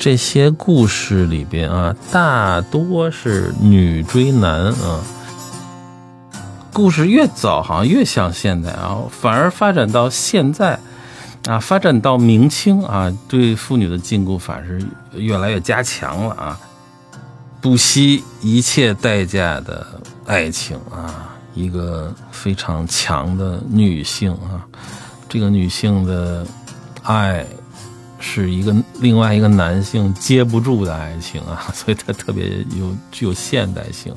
这些故事里边啊，大多是女追男啊。故事越早，好像越像现代啊，反而发展到现在啊，发展到明清啊，对妇女的禁锢反是越来越加强了啊。不惜一切代价的爱情啊，一个非常强的女性啊，这个女性的爱。是一个另外一个男性接不住的爱情啊，所以它特别有具有现代性。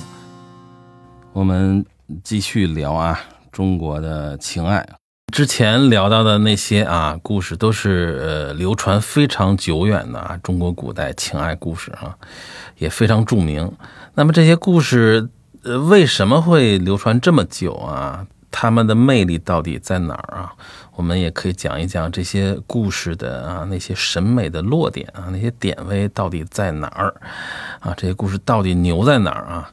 我们继续聊啊，中国的情爱。之前聊到的那些啊故事，都是呃流传非常久远的啊中国古代情爱故事啊，也非常著名。那么这些故事呃为什么会流传这么久啊？他们的魅力到底在哪儿啊？我们也可以讲一讲这些故事的啊那些审美的落点啊那些点位到底在哪儿啊？这些故事到底牛在哪儿啊？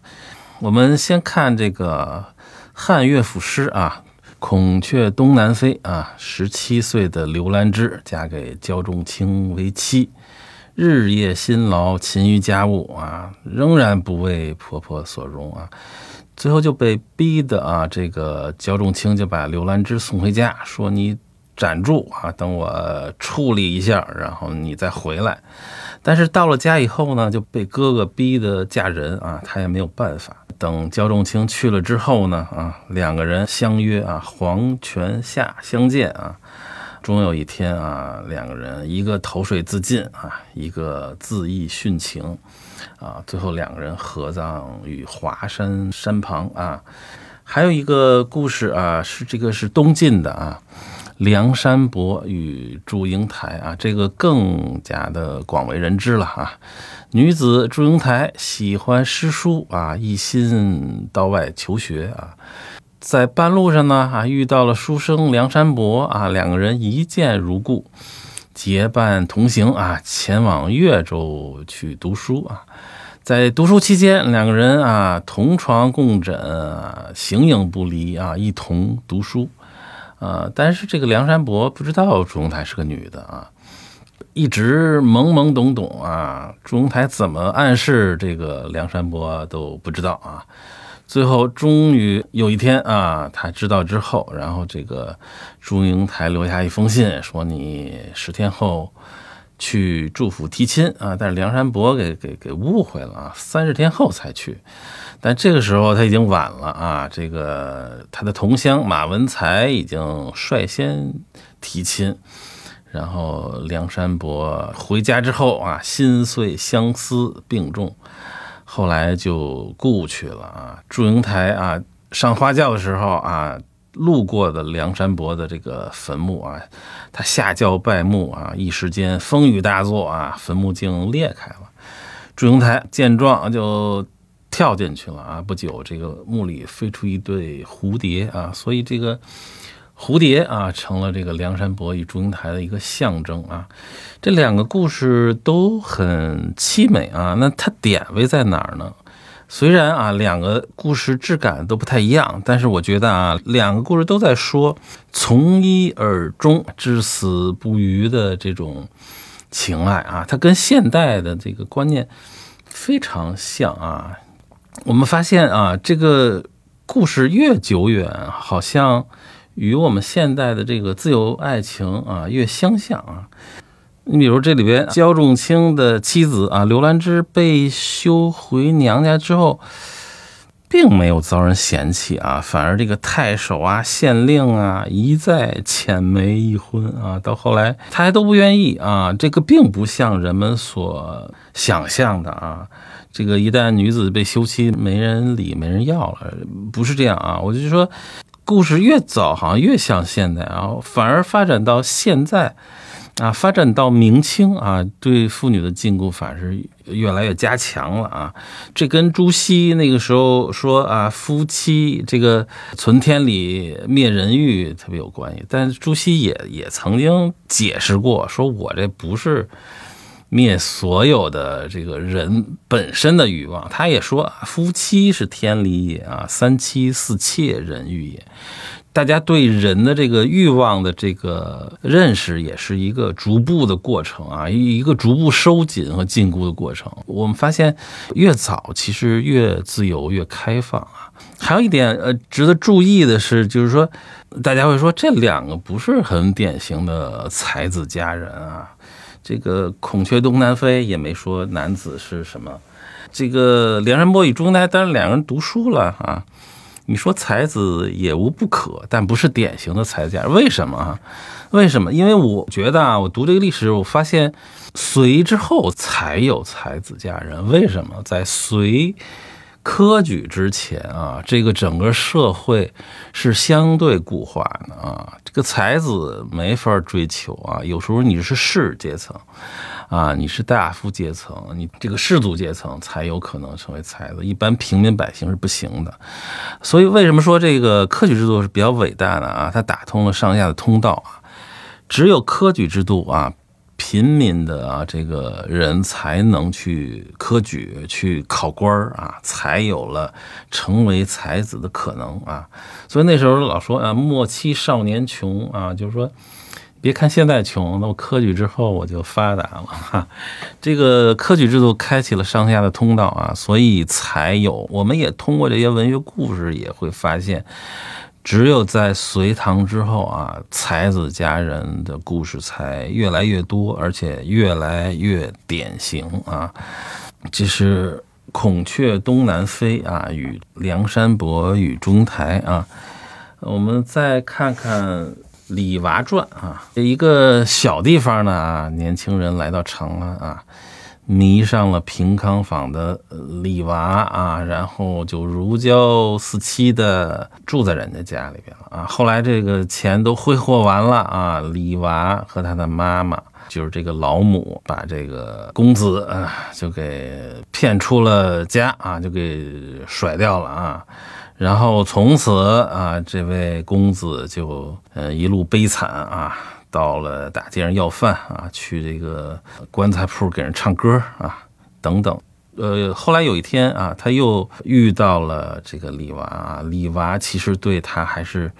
我们先看这个汉乐府诗啊，《孔雀东南飞》啊，十七岁的刘兰芝嫁给焦仲卿为妻，日夜辛劳勤于家务啊，仍然不为婆婆所容啊。最后就被逼的啊，这个焦仲卿就把刘兰芝送回家，说你暂住啊，等我处理一下，然后你再回来。但是到了家以后呢，就被哥哥逼的嫁人啊，他也没有办法。等焦仲卿去了之后呢，啊，两个人相约啊，黄泉下相见啊。终有一天啊，两个人一个投水自尽啊，一个自缢殉情，啊，最后两个人合葬于华山山旁啊。还有一个故事啊，是这个是东晋的啊，梁山伯与祝英台啊，这个更加的广为人知了啊。女子祝英台喜欢诗书啊，一心到外求学啊。在半路上呢，啊，遇到了书生梁山伯啊，两个人一见如故，结伴同行啊，前往越州去读书啊。在读书期间，两个人啊同床共枕啊，形影不离啊，一同读书啊。但是这个梁山伯不知道祝英台是个女的啊，一直懵懵懂懂啊。祝英台怎么暗示这个梁山伯都不知道啊。最后，终于有一天啊，他知道之后，然后这个祝英台留下一封信，说你十天后去祝府提亲啊。但是梁山伯给给给误会了啊，三十天后才去。但这个时候他已经晚了啊，这个他的同乡马文才已经率先提亲，然后梁山伯回家之后啊，心碎相思病重。后来就故去了啊！祝英台啊，上花轿的时候啊，路过的梁山伯的这个坟墓啊，他下轿拜墓啊，一时间风雨大作啊，坟墓竟裂开了。祝英台见状就跳进去了啊！不久，这个墓里飞出一对蝴蝶啊，所以这个。蝴蝶啊，成了这个梁山伯与祝英台的一个象征啊。这两个故事都很凄美啊。那它点位在哪儿呢？虽然啊，两个故事质感都不太一样，但是我觉得啊，两个故事都在说从一而终、至死不渝的这种情爱啊。它跟现代的这个观念非常像啊。我们发现啊，这个故事越久远，好像。与我们现代的这个自由爱情啊越相像啊，你比如这里边焦仲卿的妻子啊刘兰芝被休回娘家之后，并没有遭人嫌弃啊，反而这个太守啊县令啊一再遣媒一婚啊，到后来他还都不愿意啊，这个并不像人们所想象的啊，这个一旦女子被休妻，没人理没人要了，不是这样啊，我就说。故事越早，好像越像现代啊，反而发展到现在，啊，发展到明清啊，对妇女的禁锢反而是越来越加强了啊。这跟朱熹那个时候说啊，夫妻这个存天理，灭人欲特别有关系。但朱熹也也曾经解释过，说我这不是。灭所有的这个人本身的欲望，他也说夫妻是天理也啊，三妻四妾人欲也。大家对人的这个欲望的这个认识，也是一个逐步的过程啊，一一个逐步收紧和禁锢的过程。我们发现，越早其实越自由、越开放啊。还有一点呃，值得注意的是，就是说，大家会说这两个不是很典型的才子佳人啊。这个孔雀东南飞也没说男子是什么，这个梁山伯与祝英台当然两个人读书了啊。你说才子也无不可，但不是典型的才子佳人。为什么啊？为什么？因为我觉得啊，我读这个历史，我发现隋之后才有才子佳人。为什么？在隋。科举之前啊，这个整个社会是相对固化的啊，这个才子没法追求啊。有时候你是士阶层啊，你是大夫阶层，你这个士族阶层才有可能成为才子，一般平民百姓是不行的。所以为什么说这个科举制度是比较伟大的啊？它打通了上下的通道啊，只有科举制度啊。平民的啊，这个人才能去科举去考官啊，才有了成为才子的可能啊。所以那时候老说啊，莫欺少年穷啊，就是说，别看现在穷，那我科举之后我就发达了哈。这个科举制度开启了上下的通道啊，所以才有。我们也通过这些文学故事也会发现。只有在隋唐之后啊，才子佳人的故事才越来越多，而且越来越典型啊。这是孔雀东南飞啊，与梁山伯与祝英台啊。我们再看看李娃传啊，一个小地方呢啊，年轻人来到长安啊。迷上了平康坊的李娃啊，然后就如胶似漆的住在人家家里边了啊。后来这个钱都挥霍完了啊，李娃和他的妈妈，就是这个老母，把这个公子啊就给骗出了家啊，就给甩掉了啊。然后从此啊，这位公子就呃一路悲惨啊。到了大街上要饭啊，去这个棺材铺给人唱歌啊，等等。呃，后来有一天啊，他又遇到了这个李娃啊，李娃其实对他还是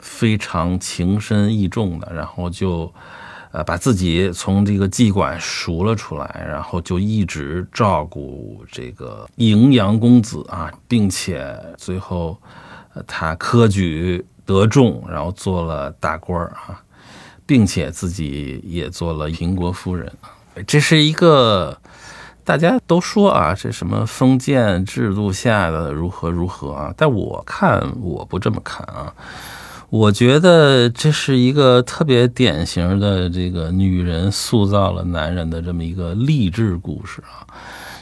非常情深意重的，然后就呃把自己从这个妓馆赎了出来，然后就一直照顾这个荥阳公子啊，并且最后他科举得中，然后做了大官儿啊。并且自己也做了平国夫人，这是一个大家都说啊，这什么封建制度下的如何如何啊？但我看我不这么看啊，我觉得这是一个特别典型的这个女人塑造了男人的这么一个励志故事啊，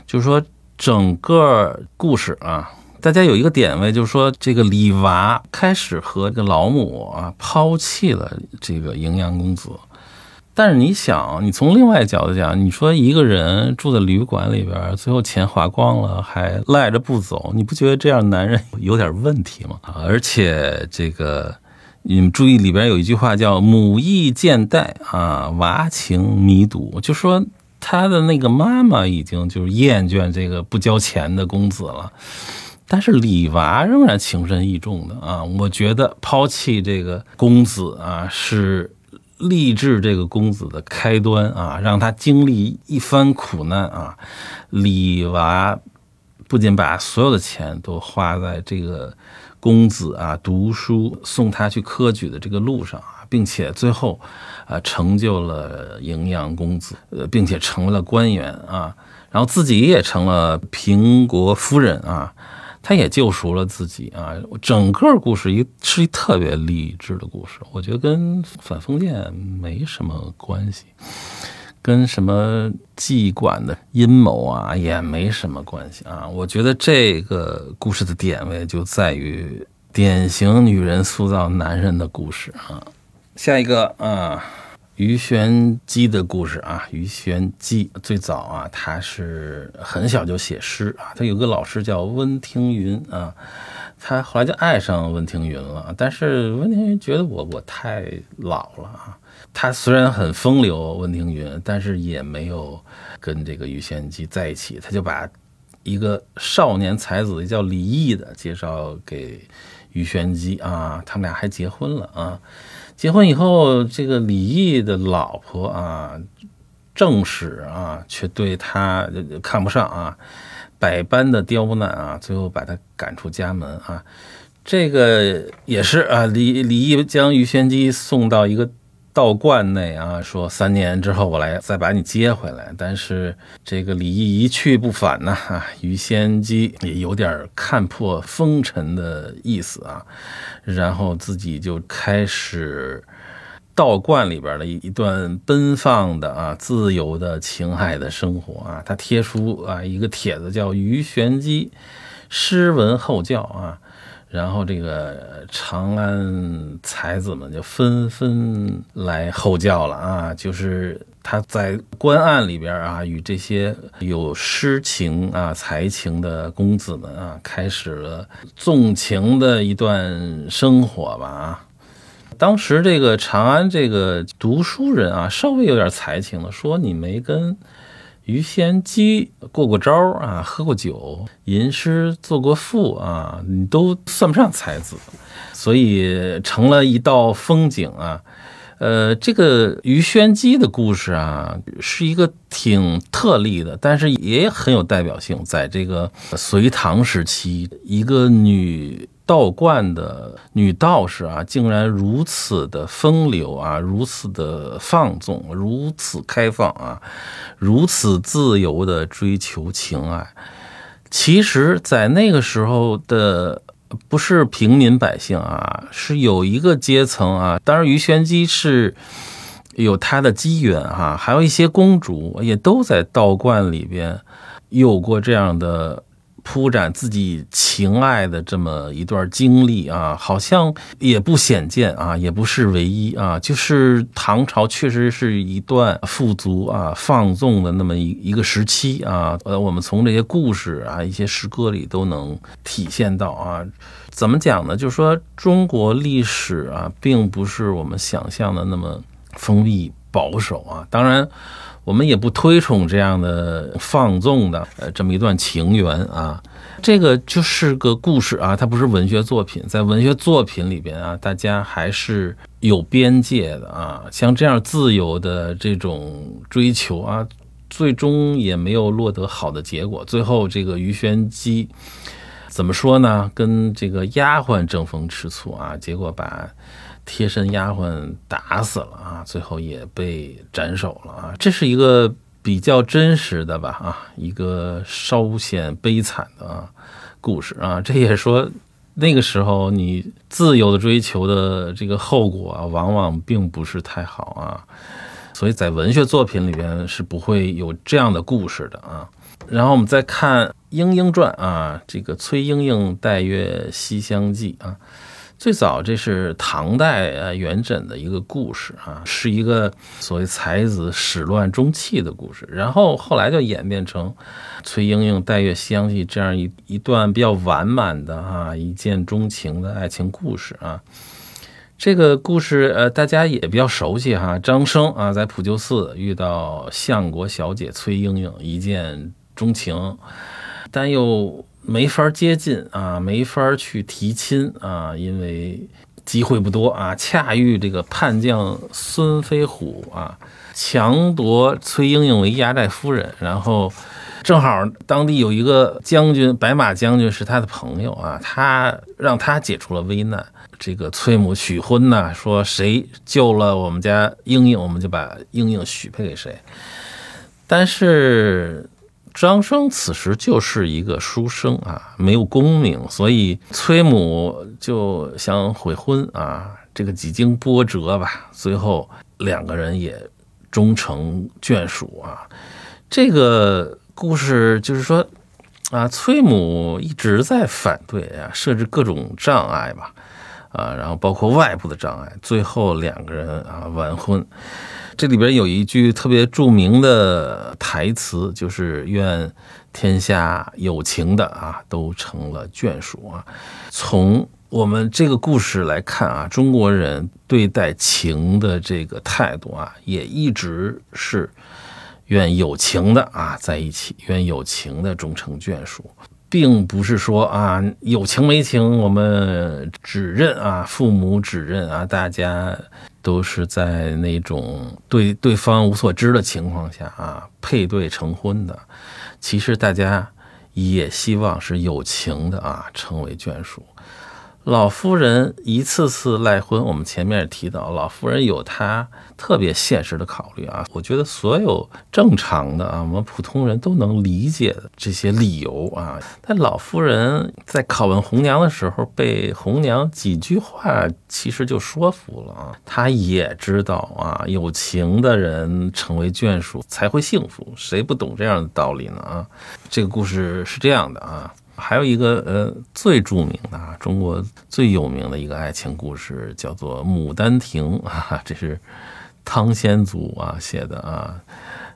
就是说整个故事啊。大家有一个点位，就是说这个李娃开始和这个老母啊抛弃了这个荥阳公子，但是你想，你从另外角度讲，你说一个人住在旅馆里边，最后钱花光了还赖着不走，你不觉得这样男人有点问题吗？而且这个你们注意里边有一句话叫“母意渐怠啊，娃情弥笃”，就说他的那个妈妈已经就是厌倦这个不交钱的公子了。但是李娃仍然情深意重的啊，我觉得抛弃这个公子啊，是励志这个公子的开端啊，让他经历一番苦难啊。李娃不仅把所有的钱都花在这个公子啊读书、送他去科举的这个路上啊，并且最后啊成就了荥阳公子，呃，并且成为了官员啊，然后自己也成了平国夫人啊。他也救赎了自己啊！整个故事一是一特别励志的故事，我觉得跟反封建没什么关系，跟什么妓馆的阴谋啊也没什么关系啊！我觉得这个故事的点位就在于典型女人塑造男人的故事啊。下一个啊。鱼玄机的故事啊，鱼玄机最早啊，他是很小就写诗啊。他有个老师叫温庭筠啊，他后来就爱上温庭筠了。但是温庭筠觉得我我太老了啊。他虽然很风流，温庭筠，但是也没有跟这个鱼玄机在一起。他就把一个少年才子叫李毅的介绍给于玄机啊，他们俩还结婚了啊。结婚以后，这个李毅的老婆啊，正史啊，却对他看不上啊，百般的刁难啊，最后把他赶出家门啊。这个也是啊，李李毅将于玄机送到一个。道观内啊，说三年之后我来再把你接回来，但是这个李毅一去不返呐，啊，于仙姬也有点看破风尘的意思啊，然后自己就开始道观里边的一段奔放的啊自由的情爱的生活啊，他贴出啊一个帖子叫于玄机诗文后教啊。然后这个长安才子们就纷纷来候教了啊！就是他在官案里边啊，与这些有诗情啊、才情的公子们啊，开始了纵情的一段生活吧啊！当时这个长安这个读书人啊，稍微有点才情的，说你没跟。于仙姬过过招啊，喝过酒，吟诗作过赋啊，你都算不上才子，所以成了一道风景啊。呃，这个于仙姬的故事啊，是一个挺特例的，但是也很有代表性。在这个隋唐时期，一个女。道观的女道士啊，竟然如此的风流啊，如此的放纵，如此开放啊，如此自由的追求情爱。其实，在那个时候的不是平民百姓啊，是有一个阶层啊。当然，于玄机是有他的机缘哈，还有一些公主也都在道观里边有过这样的。铺展自己情爱的这么一段经历啊，好像也不鲜见啊，也不是唯一啊。就是唐朝确实是一段富足啊、放纵的那么一一个时期啊。呃，我们从这些故事啊、一些诗歌里都能体现到啊。怎么讲呢？就是说中国历史啊，并不是我们想象的那么封闭保守啊。当然。我们也不推崇这样的放纵的呃这么一段情缘啊，这个就是个故事啊，它不是文学作品。在文学作品里边啊，大家还是有边界的啊。像这样自由的这种追求啊，最终也没有落得好的结果。最后这个于玄机怎么说呢？跟这个丫鬟争风吃醋啊，结果把。贴身丫鬟打死了啊，最后也被斩首了啊，这是一个比较真实的吧啊，一个稍显悲惨的啊故事啊，这也说那个时候你自由的追求的这个后果啊，往往并不是太好啊，所以在文学作品里边是不会有这样的故事的啊。然后我们再看《莺莺传》啊，这个崔莺莺带月西厢记啊。最早这是唐代呃元稹的一个故事啊，是一个所谓才子始乱终弃的故事。然后后来就演变成崔莺莺带月西厢记这样一一段比较完满的啊一见钟情的爱情故事啊。这个故事呃大家也比较熟悉哈，张生啊在普救寺遇到相国小姐崔莺莺，一见钟情，但又。没法接近啊，没法去提亲啊，因为机会不多啊。恰遇这个叛将孙飞虎啊，强夺崔莺莺为压寨夫人，然后正好当地有一个将军白马将军是他的朋友啊，他让他解除了危难。这个崔母许婚呢，说谁救了我们家莺莺，我们就把莺莺许配给谁。但是。张生此时就是一个书生啊，没有功名，所以崔母就想悔婚啊。这个几经波折吧，最后两个人也终成眷属啊。这个故事就是说啊，崔母一直在反对啊，设置各种障碍吧，啊，然后包括外部的障碍，最后两个人啊完婚。这里边有一句特别著名的台词，就是“愿天下有情的啊，都成了眷属啊。”从我们这个故事来看啊，中国人对待情的这个态度啊，也一直是愿有情的啊在一起，愿有情的终成眷属。并不是说啊有情没情，我们只认啊父母只认啊，大家都是在那种对对方无所知的情况下啊配对成婚的。其实大家也希望是有情的啊成为眷属。老夫人一次次赖婚，我们前面也提到，老夫人有她特别现实的考虑啊。我觉得所有正常的啊，我们普通人都能理解这些理由啊。但老夫人在拷问红娘的时候，被红娘几句话其实就说服了啊。她也知道啊，有情的人成为眷属才会幸福，谁不懂这样的道理呢啊？这个故事是这样的啊。还有一个呃最著名的啊，中国最有名的一个爱情故事叫做《牡丹亭》啊，这是汤显祖啊写的啊，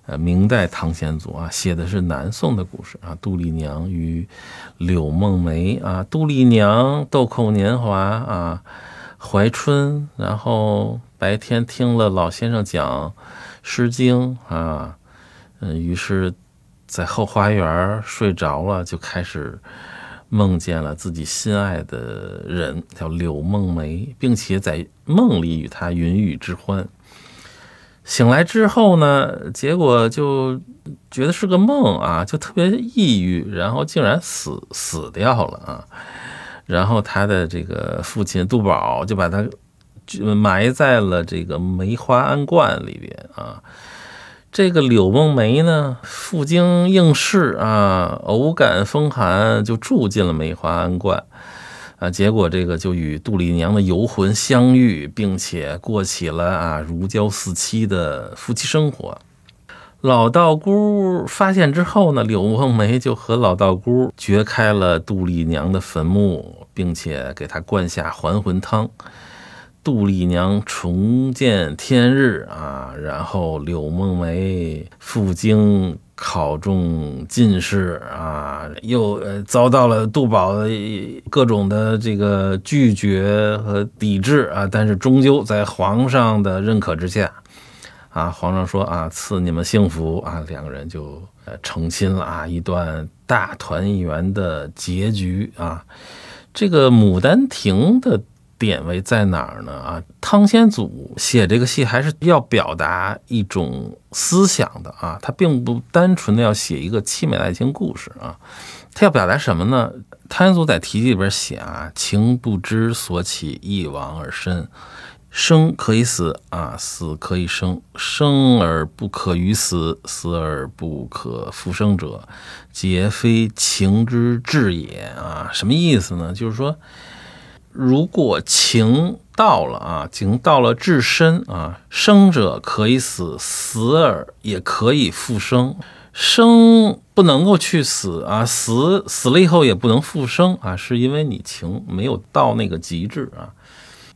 呃明代汤显祖啊写的是南宋的故事啊，杜丽娘与柳梦梅啊，杜丽娘豆蔻年华啊，怀春，然后白天听了老先生讲《诗经》啊，嗯，于是。在后花园睡着了，就开始梦见了自己心爱的人，叫柳梦梅，并且在梦里与他云雨之欢。醒来之后呢，结果就觉得是个梦啊，就特别抑郁，然后竟然死死掉了啊。然后他的这个父亲杜宝就把他埋在了这个梅花庵观里边啊。这个柳梦梅呢，赴京应试啊，偶感风寒，就住进了梅花庵观啊。结果这个就与杜丽娘的游魂相遇，并且过起了啊如胶似漆的夫妻生活。老道姑发现之后呢，柳梦梅就和老道姑掘开了杜丽娘的坟墓，并且给她灌下还魂汤。杜丽娘重见天日啊，然后柳梦梅赴京考中进士啊，又呃遭到了杜宝的各种的这个拒绝和抵制啊，但是终究在皇上的认可之下，啊，皇上说啊赐你们幸福啊，两个人就呃成亲了啊，一段大团圆的结局啊，这个《牡丹亭》的。点位在哪儿呢？啊，汤显祖写这个戏还是要表达一种思想的啊，他并不单纯的要写一个凄美的爱情故事啊，他要表达什么呢？汤显祖在题记里边写啊，情不知所起，一往而深，生可以死啊，死可以生，生而不可于死，死而不可复生者，皆非情之至也啊，什么意思呢？就是说。如果情到了啊，情到了至深啊，生者可以死，死而也可以复生。生不能够去死啊，死死了以后也不能复生啊，是因为你情没有到那个极致啊。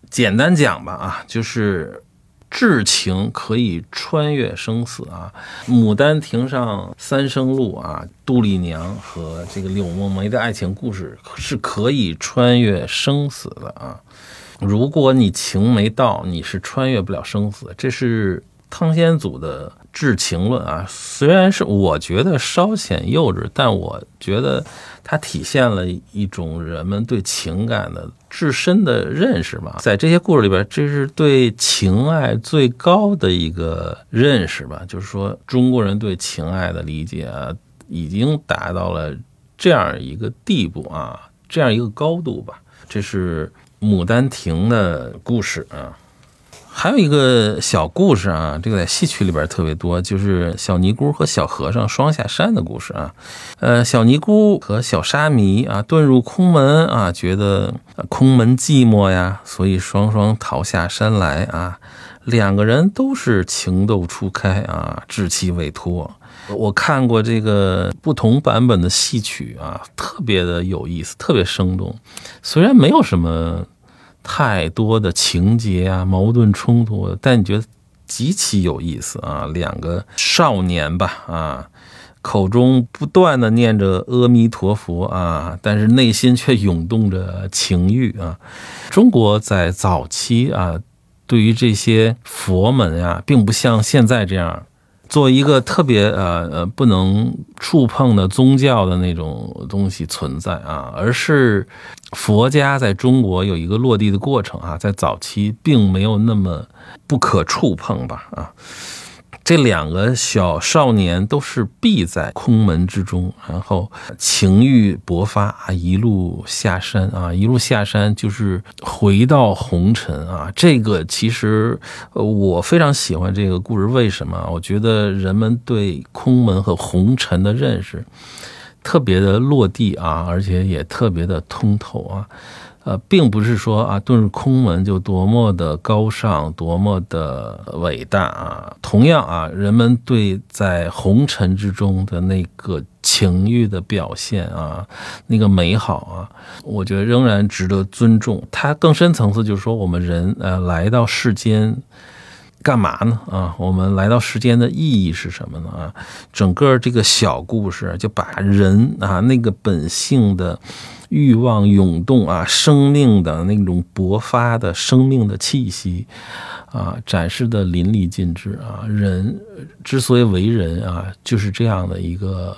简单讲吧啊，就是。至情可以穿越生死啊！《牡丹亭》上三生路啊，杜丽娘和这个柳梦梅的爱情故事是可以穿越生死的啊！如果你情没到，你是穿越不了生死。这是汤显祖的至情论啊，虽然是我觉得稍显幼稚，但我觉得它体现了一种人们对情感的。至深的认识吧，在这些故事里边，这是对情爱最高的一个认识吧。就是说，中国人对情爱的理解啊，已经达到了这样一个地步啊，这样一个高度吧。这是《牡丹亭》的故事啊。还有一个小故事啊，这个在戏曲里边特别多，就是小尼姑和小和尚双下山的故事啊。呃，小尼姑和小沙弥啊，遁入空门啊，觉得空门寂寞呀，所以双双逃下山来啊。两个人都是情窦初开啊，稚气未脱。我看过这个不同版本的戏曲啊，特别的有意思，特别生动。虽然没有什么。太多的情节啊，矛盾冲突，但你觉得极其有意思啊！两个少年吧，啊，口中不断的念着阿弥陀佛啊，但是内心却涌动着情欲啊。中国在早期啊，对于这些佛门啊，并不像现在这样做一个特别呃呃不能触碰的宗教的那种东西存在啊，而是佛家在中国有一个落地的过程啊，在早期并没有那么不可触碰吧啊。这两个小少年都是闭在空门之中，然后情欲勃发啊，一路下山啊，一路下山就是回到红尘啊。这个其实我非常喜欢这个故事，为什么？我觉得人们对空门和红尘的认识特别的落地啊，而且也特别的通透啊。呃，并不是说啊，遁入空门就多么的高尚，多么的伟大啊。同样啊，人们对在红尘之中的那个情欲的表现啊，那个美好啊，我觉得仍然值得尊重。它更深层次就是说，我们人呃来到世间干嘛呢？啊，我们来到世间的意义是什么呢？啊，整个这个小故事就把人啊那个本性的。欲望涌动啊，生命的那种勃发的生命的气息啊，展示的淋漓尽致啊。人之所以为人啊，就是这样的一个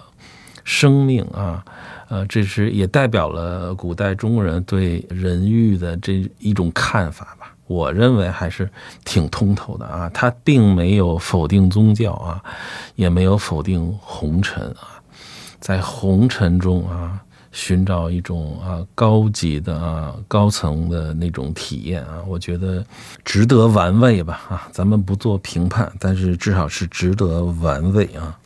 生命啊。呃，这是也代表了古代中国人对人欲的这一种看法。我认为还是挺通透的啊。他并没有否定宗教啊，也没有否定红尘啊，在红尘中啊。寻找一种啊高级的啊高层的那种体验啊，我觉得值得玩味吧啊，咱们不做评判，但是至少是值得玩味啊。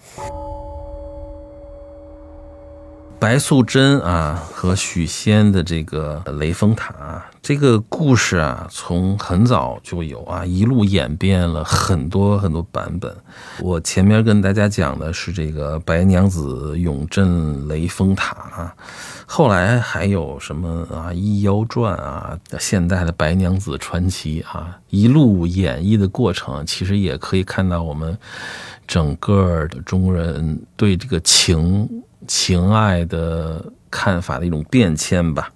白素贞啊和许仙的这个雷峰塔这个故事啊，从很早就有啊，一路演变了很多很多版本。我前面跟大家讲的是这个白娘子永镇雷峰塔啊，后来还有什么啊《一妖传》啊，现代的白娘子传奇啊，一路演绎的过程，其实也可以看到我们整个的中国人对这个情。情爱的看法的一种变迁吧。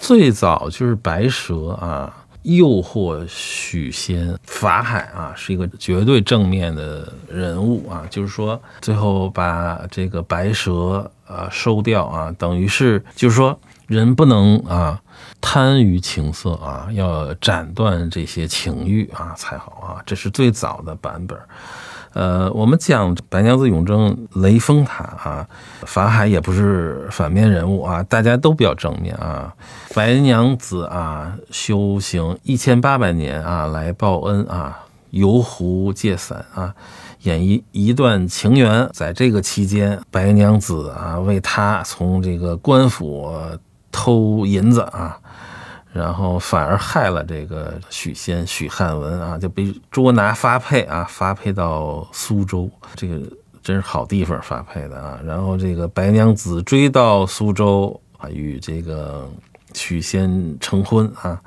最早就是白蛇啊，诱惑许仙，法海啊是一个绝对正面的人物啊，就是说最后把这个白蛇啊收掉啊，等于是就是说人不能啊贪于情色啊，要斩断这些情欲啊才好啊，这是最早的版本。呃，我们讲白娘子永贞雷峰塔啊，法海也不是反面人物啊，大家都比较正面啊。白娘子啊，修行一千八百年啊，来报恩啊，游湖借伞啊，演绎一段情缘。在这个期间，白娘子啊，为他从这个官府偷银子啊。然后反而害了这个许仙、许汉文啊，就被捉拿发配啊，发配到苏州，这个真是好地方发配的啊。然后这个白娘子追到苏州啊，与这个许仙成婚啊，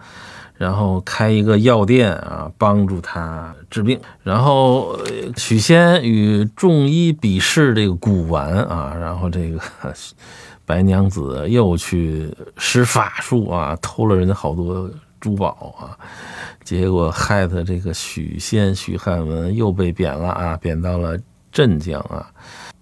然后开一个药店啊，帮助他治病。然后许仙与众医比试这个古玩啊，然后这个。白娘子又去施法术啊，偷了人家好多珠宝啊，结果害得这个许仙、许汉文又被贬了啊，贬到了镇江啊，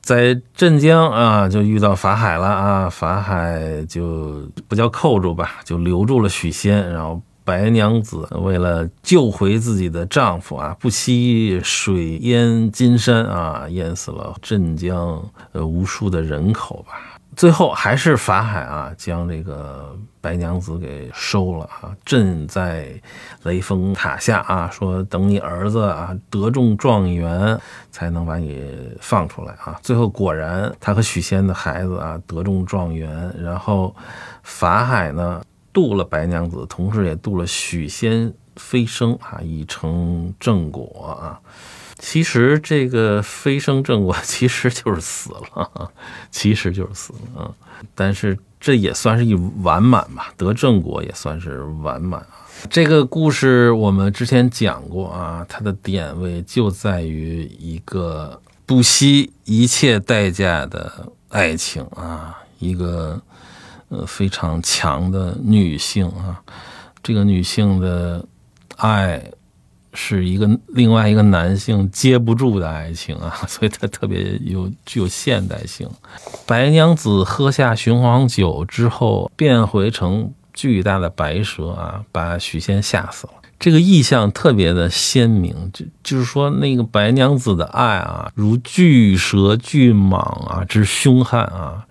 在镇江啊就遇到法海了啊，法海就不叫扣住吧，就留住了许仙，然后白娘子为了救回自己的丈夫啊，不惜水淹金山啊，淹死了镇江呃无数的人口吧。最后还是法海啊，将这个白娘子给收了啊，镇在雷峰塔下啊，说等你儿子啊得中状元，才能把你放出来啊。最后果然，他和许仙的孩子啊得中状元，然后法海呢渡了白娘子，同时也渡了许仙飞升啊，已成正果啊。其实这个飞升正果其实就是死了，其实就是死了！但是这也算是一完满吧，得正果也算是完满啊。这个故事我们之前讲过啊，它的点位就在于一个不惜一切代价的爱情啊，一个呃非常强的女性啊，这个女性的爱。是一个另外一个男性接不住的爱情啊，所以它特别有具有现代性。白娘子喝下雄黄酒之后，变回成巨大的白蛇啊，把许仙吓死了。这个意象特别的鲜明，就就是说那个白娘子的爱啊，如巨蛇巨蟒啊之凶悍啊，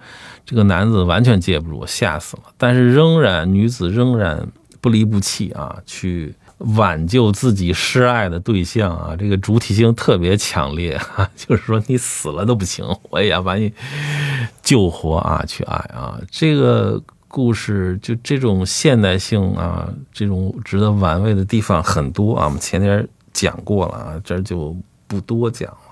这个男子完全接不住，吓死了。但是仍然女子仍然不离不弃啊，去挽救自己失爱的对象啊，这个主体性特别强烈啊，就是说你死了都不行，我也要把你救活啊，去爱啊，这个。故事就这种现代性啊，这种值得玩味的地方很多啊。我们前天讲过了啊，这就不多讲了。《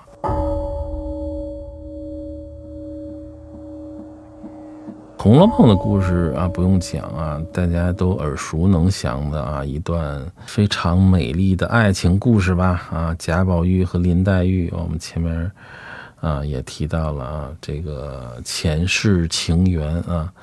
红楼梦》的故事啊，不用讲啊，大家都耳熟能详的啊，一段非常美丽的爱情故事吧啊。贾宝玉和林黛玉，我们前面啊也提到了啊，这个前世情缘啊。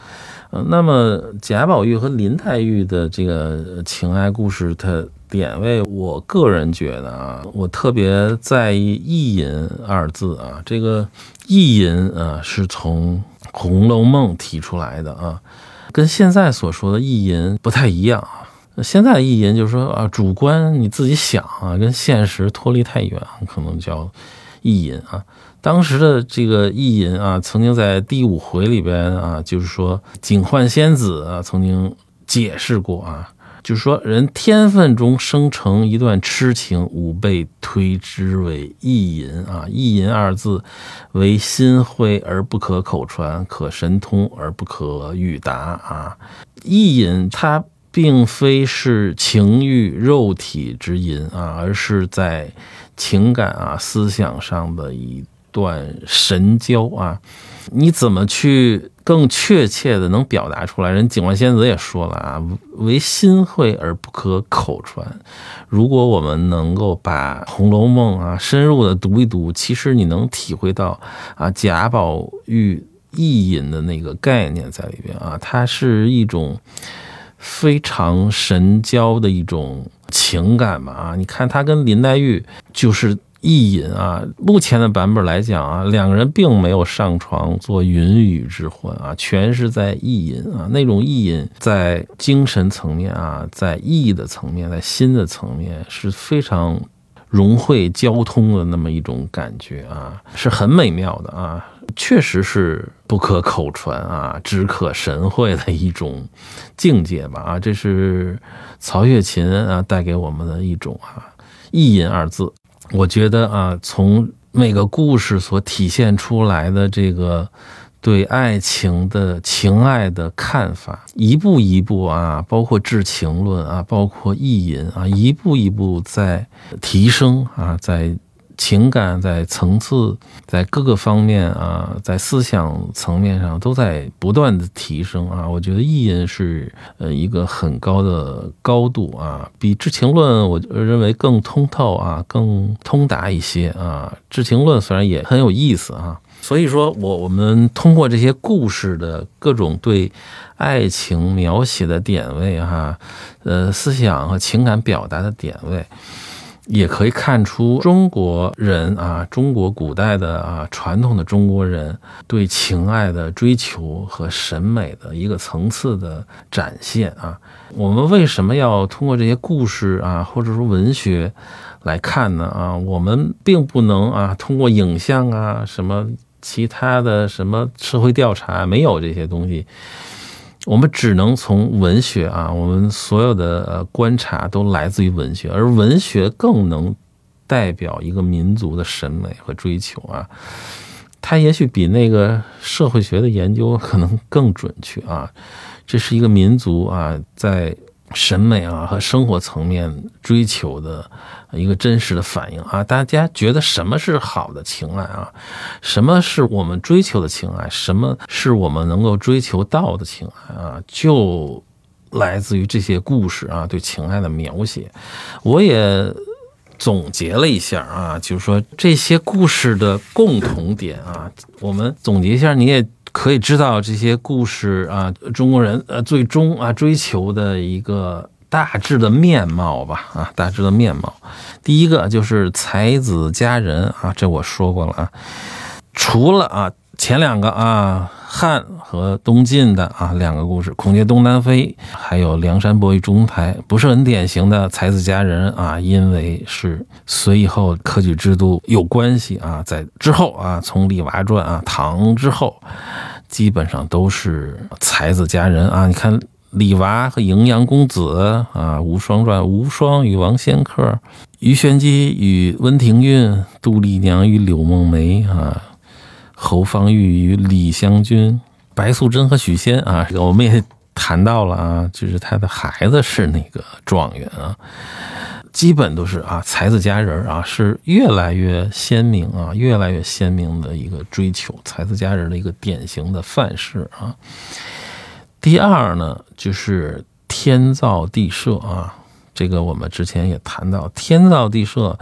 嗯，那么贾宝玉和林黛玉的这个情爱故事，它点位，我个人觉得啊，我特别在意“意淫”二字啊。这个“意淫”啊，是从《红楼梦》提出来的啊，跟现在所说的“意淫”不太一样啊。现在“意淫”就是说啊，主观你自己想啊，跟现实脱离太远，可能叫“意淫”啊。当时的这个意淫啊，曾经在第五回里边啊，就是说警幻仙子啊曾经解释过啊，就是说人天分中生成一段痴情，吾辈推之为意淫啊。意淫二字为心会而不可口传，可神通而不可语达啊。意淫它并非是情欲肉体之淫啊，而是在情感啊思想上的一。段神交啊，你怎么去更确切的能表达出来？人警幻仙子也说了啊，为心会而不可口传。如果我们能够把《红楼梦》啊深入的读一读，其实你能体会到啊贾宝玉意淫的那个概念在里边啊，它是一种非常神交的一种情感嘛啊，你看他跟林黛玉就是。意淫啊，目前的版本来讲啊，两个人并没有上床做云雨之欢啊，全是在意淫啊。那种意淫在精神层面啊，在意的层面，在心的层面是非常融会交通的那么一种感觉啊，是很美妙的啊，确实是不可口传啊，只可神会的一种境界吧啊，这是曹雪芹啊带给我们的一种啊意淫二字。我觉得啊，从每个故事所体现出来的这个对爱情的情爱的看法，一步一步啊，包括至情论啊，包括意淫啊，一步一步在提升啊，在。情感在层次，在各个方面啊，在思想层面上都在不断的提升啊。我觉得意淫是呃一个很高的高度啊，比知情论我认为更通透啊，更通达一些啊。知情论虽然也很有意思啊，所以说我我们通过这些故事的各种对爱情描写的点位哈，呃，思想和情感表达的点位。也可以看出中国人啊，中国古代的啊传统的中国人对情爱的追求和审美的一个层次的展现啊。我们为什么要通过这些故事啊，或者说文学来看呢？啊，我们并不能啊通过影像啊什么其他的什么社会调查，没有这些东西。我们只能从文学啊，我们所有的观察都来自于文学，而文学更能代表一个民族的审美和追求啊，它也许比那个社会学的研究可能更准确啊，这是一个民族啊在。审美啊和生活层面追求的一个真实的反应啊，大家觉得什么是好的情爱啊？什么是我们追求的情爱？什么是我们能够追求到的情爱啊？就来自于这些故事啊，对情爱的描写。我也总结了一下啊，就是说这些故事的共同点啊，我们总结一下，你也。可以知道这些故事啊，中国人呃最终啊追求的一个大致的面貌吧，啊，大致的面貌。第一个就是才子佳人啊，这我说过了啊。除了啊前两个啊汉和东晋的啊两个故事，孔雀东南飞，还有梁山伯与祝英台，不是很典型的才子佳人啊，因为是隋以后科举制度有关系啊，在之后啊，从李娃传啊唐之后。基本上都是才子佳人啊！你看李娃和荥阳公子啊，无双传无双与王仙客，鱼玄机与温庭筠，杜丽娘与柳梦梅啊，侯方域与李香君，白素贞和许仙啊，这个我们也谈到了啊，就是他的孩子是那个状元啊。基本都是啊，才子佳人啊，是越来越鲜明啊，越来越鲜明的一个追求才子佳人的一个典型的范式啊。第二呢，就是天造地设啊，这个我们之前也谈到，天造地设，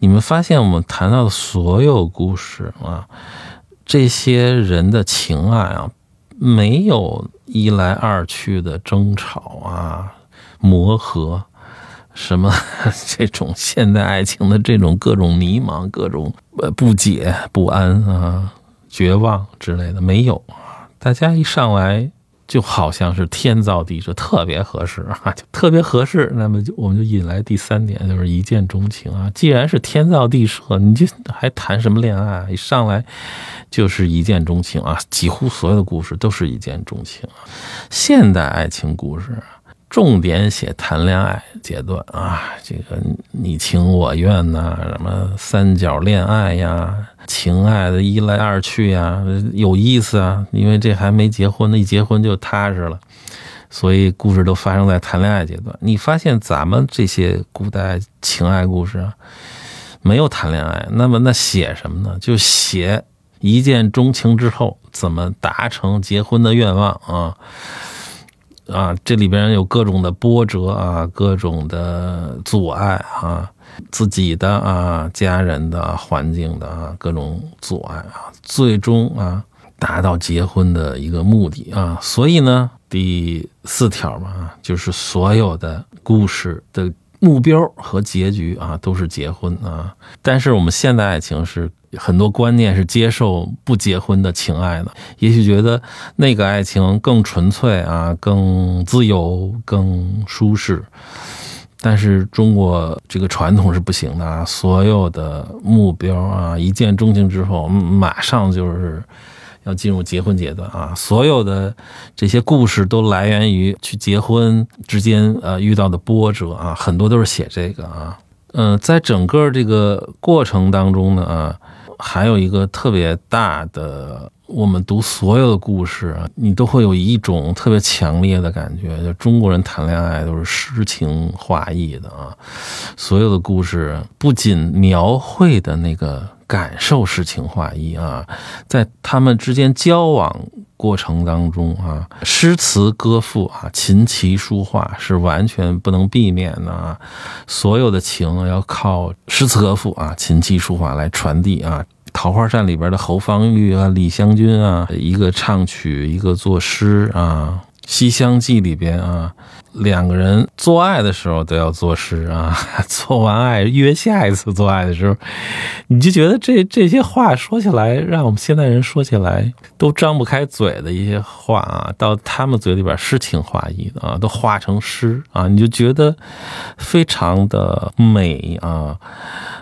你们发现我们谈到的所有故事啊，这些人的情爱啊，没有一来二去的争吵啊，磨合。什么 这种现代爱情的这种各种迷茫、各种呃不解、不安啊、绝望之类的没有啊？大家一上来就好像是天造地设，特别合适 啊，就特别合适。那么就我们就引来第三点，就是一见钟情啊。既然是天造地设，你就还谈什么恋爱？一上来就是一见钟情啊！几乎所有的故事都是一见钟情啊。现代爱情故事。重点写谈恋爱阶段啊，这个你情我愿呐，什么三角恋爱呀，情爱的一来二去呀，有意思啊。因为这还没结婚呢，一结婚就踏实了，所以故事都发生在谈恋爱阶段。你发现咱们这些古代情爱故事啊，没有谈恋爱，那么那写什么呢？就写一见钟情之后怎么达成结婚的愿望啊。啊，这里边有各种的波折啊，各种的阻碍啊，自己的啊，家人的环境的啊，各种阻碍啊，最终啊，达到结婚的一个目的啊。所以呢，第四条嘛，就是所有的故事的目标和结局啊，都是结婚啊。但是我们现代爱情是。很多观念是接受不结婚的情爱的，也许觉得那个爱情更纯粹啊，更自由、更舒适。但是中国这个传统是不行的啊，所有的目标啊，一见钟情之后，马上就是要进入结婚阶段啊。所有的这些故事都来源于去结婚之间呃遇到的波折啊，很多都是写这个啊。嗯，在整个这个过程当中呢啊。还有一个特别大的，我们读所有的故事，你都会有一种特别强烈的感觉，就中国人谈恋爱都是诗情画意的啊，所有的故事不仅描绘的那个感受诗情画意啊，在他们之间交往。过程当中啊，诗词歌赋啊，琴棋书画是完全不能避免的啊。所有的情要靠诗词歌赋啊，琴棋书画来传递啊。桃花扇里边的侯方域啊，李香君啊，一个唱曲，一个作诗啊。西厢记里边啊。两个人做爱的时候都要作诗啊，做完爱约下一次做爱的时候，你就觉得这这些话说起来，让我们现代人说起来都张不开嘴的一些话啊，到他们嘴里边诗情画意的啊，都化成诗啊，你就觉得非常的美啊。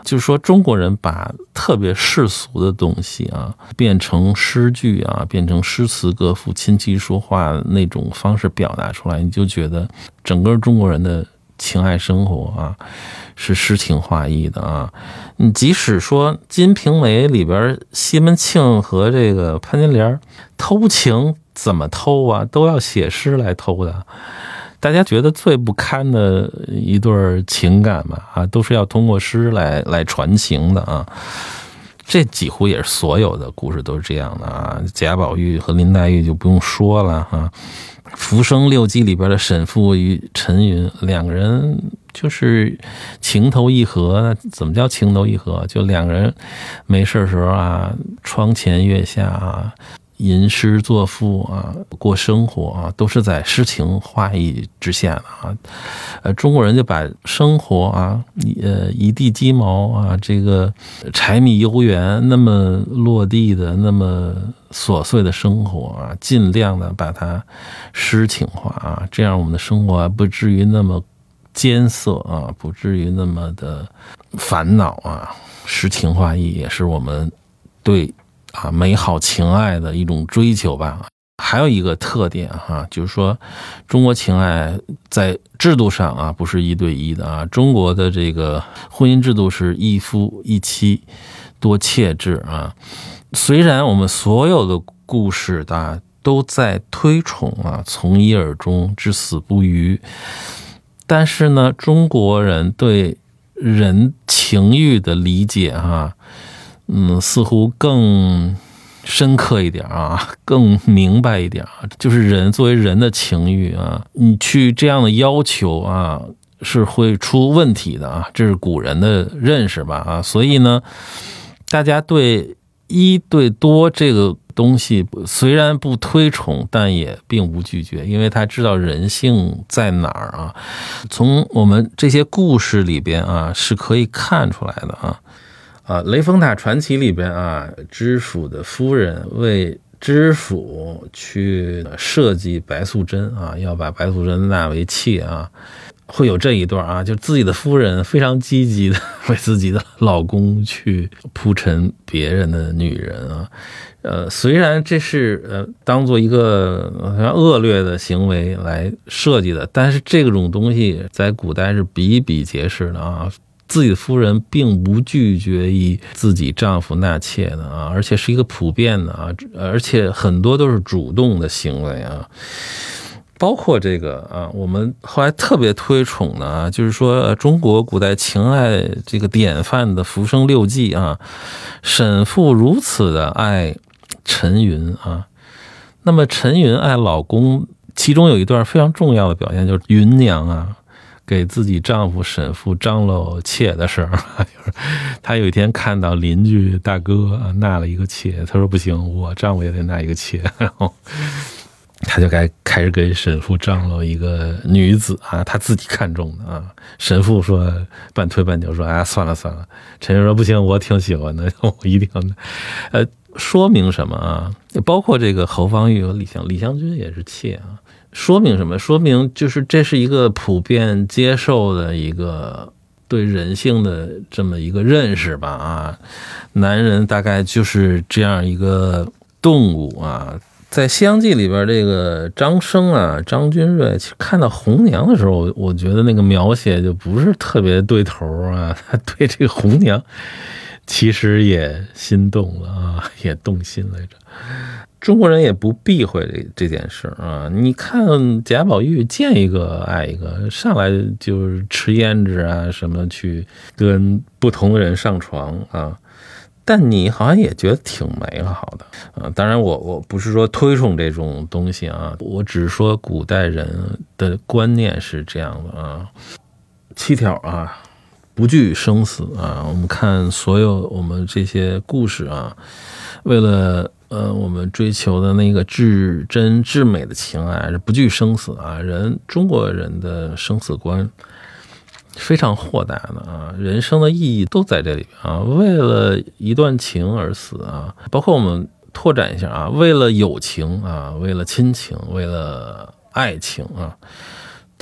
就是说，中国人把特别世俗的东西啊，变成诗句啊，变成诗词歌赋、琴棋书画那种方式表达出来，你就觉得整个中国人的情爱生活啊，是诗情画意的啊。你即使说《金瓶梅》里边西门庆和这个潘金莲偷情，怎么偷啊？都要写诗来偷的。大家觉得最不堪的一对情感嘛，啊，都是要通过诗来来传情的啊。这几乎也是所有的故事都是这样的啊。贾宝玉和林黛玉就不用说了哈，《浮生六记》里边的沈复与陈云两个人就是情投意合。怎么叫情投意合？就两个人没事的时候啊，窗前月下啊。吟诗作赋啊，过生活啊，都是在诗情画意之下啊。呃，中国人就把生活啊，呃，一地鸡毛啊，这个柴米油盐那么落地的、那么琐碎的生活啊，尽量的把它诗情化啊，这样我们的生活不至于那么艰涩啊，不至于那么的烦恼啊。诗情画意也是我们对。啊，美好情爱的一种追求吧。还有一个特点哈，就是说，中国情爱在制度上啊，不是一对一的啊。中国的这个婚姻制度是一夫一妻多妾制啊。虽然我们所有的故事啊都在推崇啊从一而终、至死不渝，但是呢，中国人对人情欲的理解哈。嗯，似乎更深刻一点啊，更明白一点啊，就是人作为人的情欲啊，你去这样的要求啊，是会出问题的啊，这是古人的认识吧啊，所以呢，大家对一对多这个东西虽然不推崇，但也并不拒绝，因为他知道人性在哪儿啊，从我们这些故事里边啊，是可以看出来的啊。啊，《雷峰塔传奇》里边啊，知府的夫人为知府去设计白素贞啊，要把白素贞纳为妾啊，会有这一段啊，就自己的夫人非常积极的 为自己的老公去铺陈别人的女人啊，呃，虽然这是呃当做一个恶劣的行为来设计的，但是这种东西在古代是比比皆是的啊。自己的夫人并不拒绝以自己丈夫纳妾的啊，而且是一个普遍的啊，而且很多都是主动的行为啊，包括这个啊，我们后来特别推崇的啊，就是说中国古代情爱这个典范的《浮生六记》啊，沈复如此的爱陈云啊，那么陈云爱老公，其中有一段非常重要的表现，就是云娘啊。给自己丈夫沈父张罗妾的事儿，他有一天看到邻居大哥纳了一个妾，他说不行，我丈夫也得纳一个妾，然后他就该开始给沈父张罗一个女子啊，他自己看中的啊。沈父说半推半就说啊，算了算了。陈云说不行，我挺喜欢的，我一定要。呃，说明什么啊？包括这个侯方域和李香李香君也是妾啊。说明什么？说明就是这是一个普遍接受的一个对人性的这么一个认识吧？啊，男人大概就是这样一个动物啊。在《西厢记》里边，这个张生啊，张君瑞看到红娘的时候，我觉得那个描写就不是特别对头啊。他 对这个红娘其实也心动了啊，也动心来着。中国人也不避讳这这件事啊！你看贾宝玉见一个爱一个，上来就是吃胭脂啊，什么去跟不同的人上床啊。但你好像也觉得挺美好的啊。当然，我我不是说推崇这种东西啊，我只是说古代人的观念是这样的啊。七条啊，不惧生死啊。我们看所有我们这些故事啊，为了。呃，我们追求的那个至真至美的情爱不惧生死啊！人中国人的生死观非常豁达的啊，人生的意义都在这里啊。为了一段情而死啊，包括我们拓展一下啊，为了友情啊，为了亲情，为了爱情啊，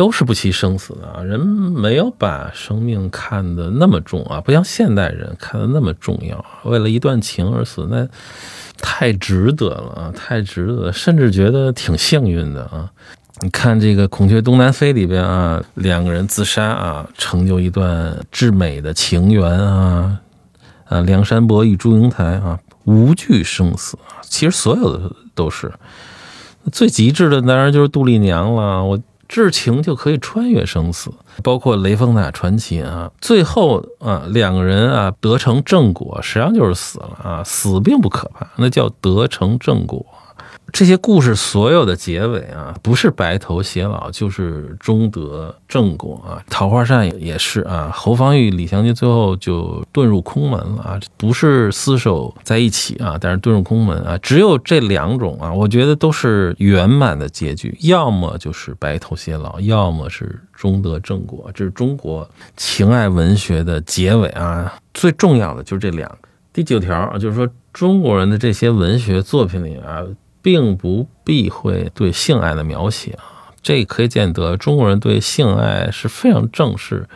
都是不惜生死的啊。人没有把生命看得那么重啊，不像现代人看得那么重要。为了一段情而死，那。太值得了啊！太值得，甚至觉得挺幸运的啊！你看这个《孔雀东南飞》里边啊，两个人自杀啊，成就一段至美的情缘啊！啊，梁山伯与祝英台啊，无惧生死啊！其实所有的都是最极致的，当然就是杜丽娘了。我。至情就可以穿越生死，包括雷峰塔传奇啊，最后啊两个人啊得成正果，实际上就是死了啊，死并不可怕，那叫得成正果。这些故事所有的结尾啊，不是白头偕老，就是终得正果啊。桃花扇也是啊，侯方域、李香君最后就遁入空门了啊，不是厮守在一起啊，但是遁入空门啊。只有这两种啊，我觉得都是圆满的结局，要么就是白头偕老，要么是终得正果。这是中国情爱文学的结尾啊，最重要的就是这两个。第九条啊，就是说中国人的这些文学作品里啊。并不避讳对性爱的描写啊，这可以见得中国人对性爱是非常正视，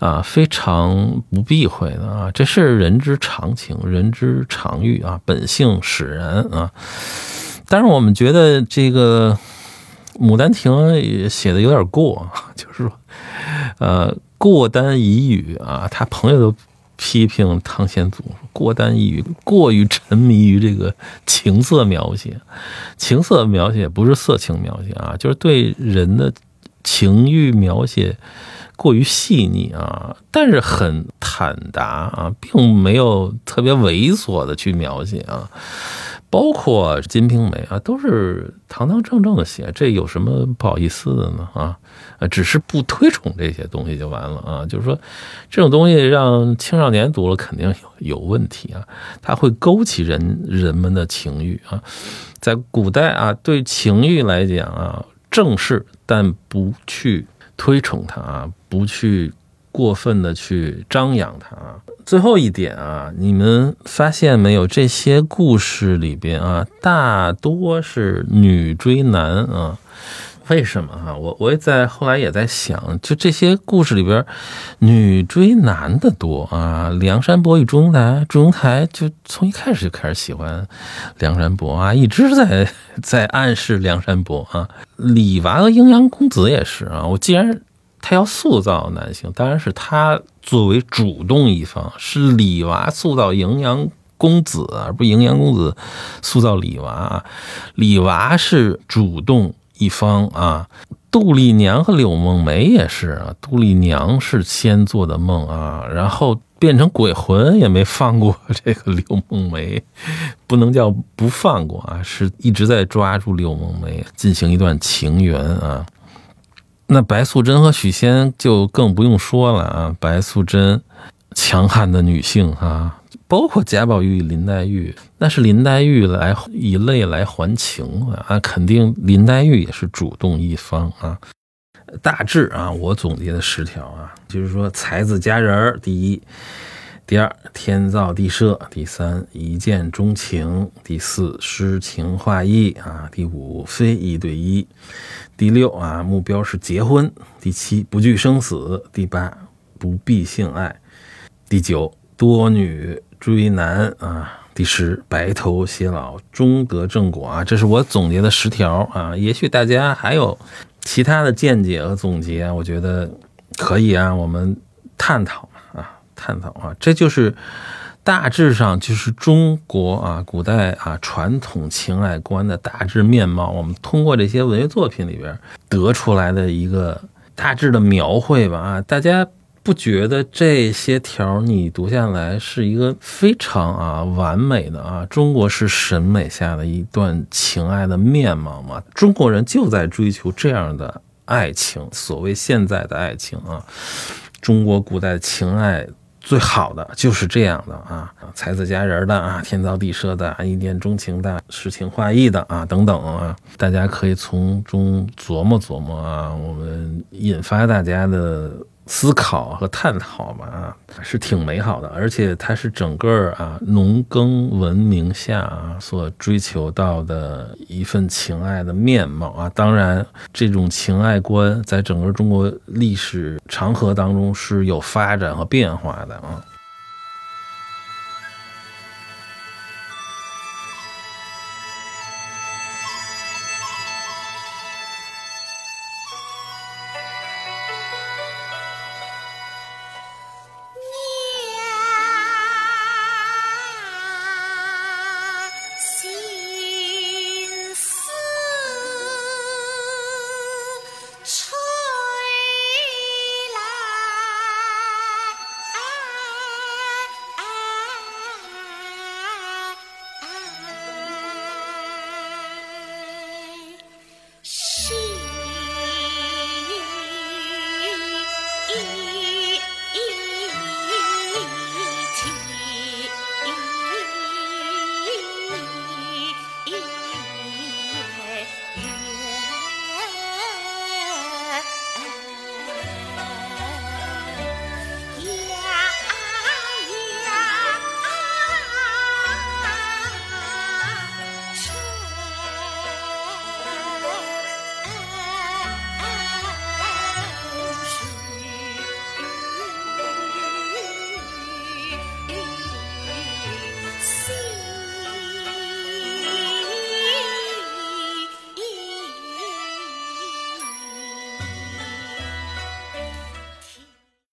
啊，非常不避讳的啊，这是人之常情，人之常欲啊，本性使然啊。但是我们觉得这个《牡丹亭》写的有点过，就是说，呃，过单一语啊，他朋友都。批评汤显祖过单一，过于沉迷于这个情色描写。情色描写不是色情描写啊，就是对人的情欲描写过于细腻啊，但是很坦达啊，并没有特别猥琐的去描写啊。包括《金瓶梅》啊，都是堂堂正正的写，这有什么不好意思的呢？啊，只是不推崇这些东西就完了啊。就是说，这种东西让青少年读了肯定有有问题啊，它会勾起人人们的情欲啊。在古代啊，对情欲来讲啊，正视但不去推崇它啊，不去过分的去张扬它啊。最后一点啊，你们发现没有？这些故事里边啊，大多是女追男啊。为什么哈？我我也在后来也在想，就这些故事里边，女追男的多啊。梁山伯与祝英台，祝英台就从一开始就开始喜欢梁山伯啊，一直在 在暗示梁山伯啊。李娃和阴阳公子也是啊。我既然他要塑造男性，当然是他作为主动一方，是李娃塑造营阳公子，而不营阳公子塑造李娃。李娃是主动一方啊。杜丽娘和柳梦梅也是啊，杜丽娘是先做的梦啊，然后变成鬼魂也没放过这个柳梦梅，不能叫不放过啊，是一直在抓住柳梦梅进行一段情缘啊。那白素贞和许仙就更不用说了啊！白素贞强悍的女性啊，包括贾宝玉、林黛玉，那是林黛玉来以泪来还情啊，肯定林黛玉也是主动一方啊。大致啊，我总结的十条啊，就是说才子佳人第一，第二天造地设，第三一见钟情，第四诗情画意啊，第五非一对一。第六啊，目标是结婚；第七，不惧生死；第八，不避性爱；第九，多女追男啊；第十，白头偕老，终得正果啊。这是我总结的十条啊，也许大家还有其他的见解和总结，我觉得可以啊，我们探讨啊，探讨啊，这就是。大致上就是中国啊，古代啊传统情爱观的大致面貌。我们通过这些文学作品里边得出来的一个大致的描绘吧。啊，大家不觉得这些条你读下来是一个非常啊完美的啊中国式审美下的一段情爱的面貌吗？中国人就在追求这样的爱情，所谓现在的爱情啊，中国古代情爱。最好的就是这样的啊，才子佳人的啊，天造地设的啊，一见钟情的，诗情画意的啊，等等啊，大家可以从中琢磨琢磨啊，我们引发大家的。思考和探讨吧，啊，是挺美好的，而且它是整个啊农耕文明下啊所追求到的一份情爱的面貌啊。当然，这种情爱观在整个中国历史长河当中是有发展和变化的啊。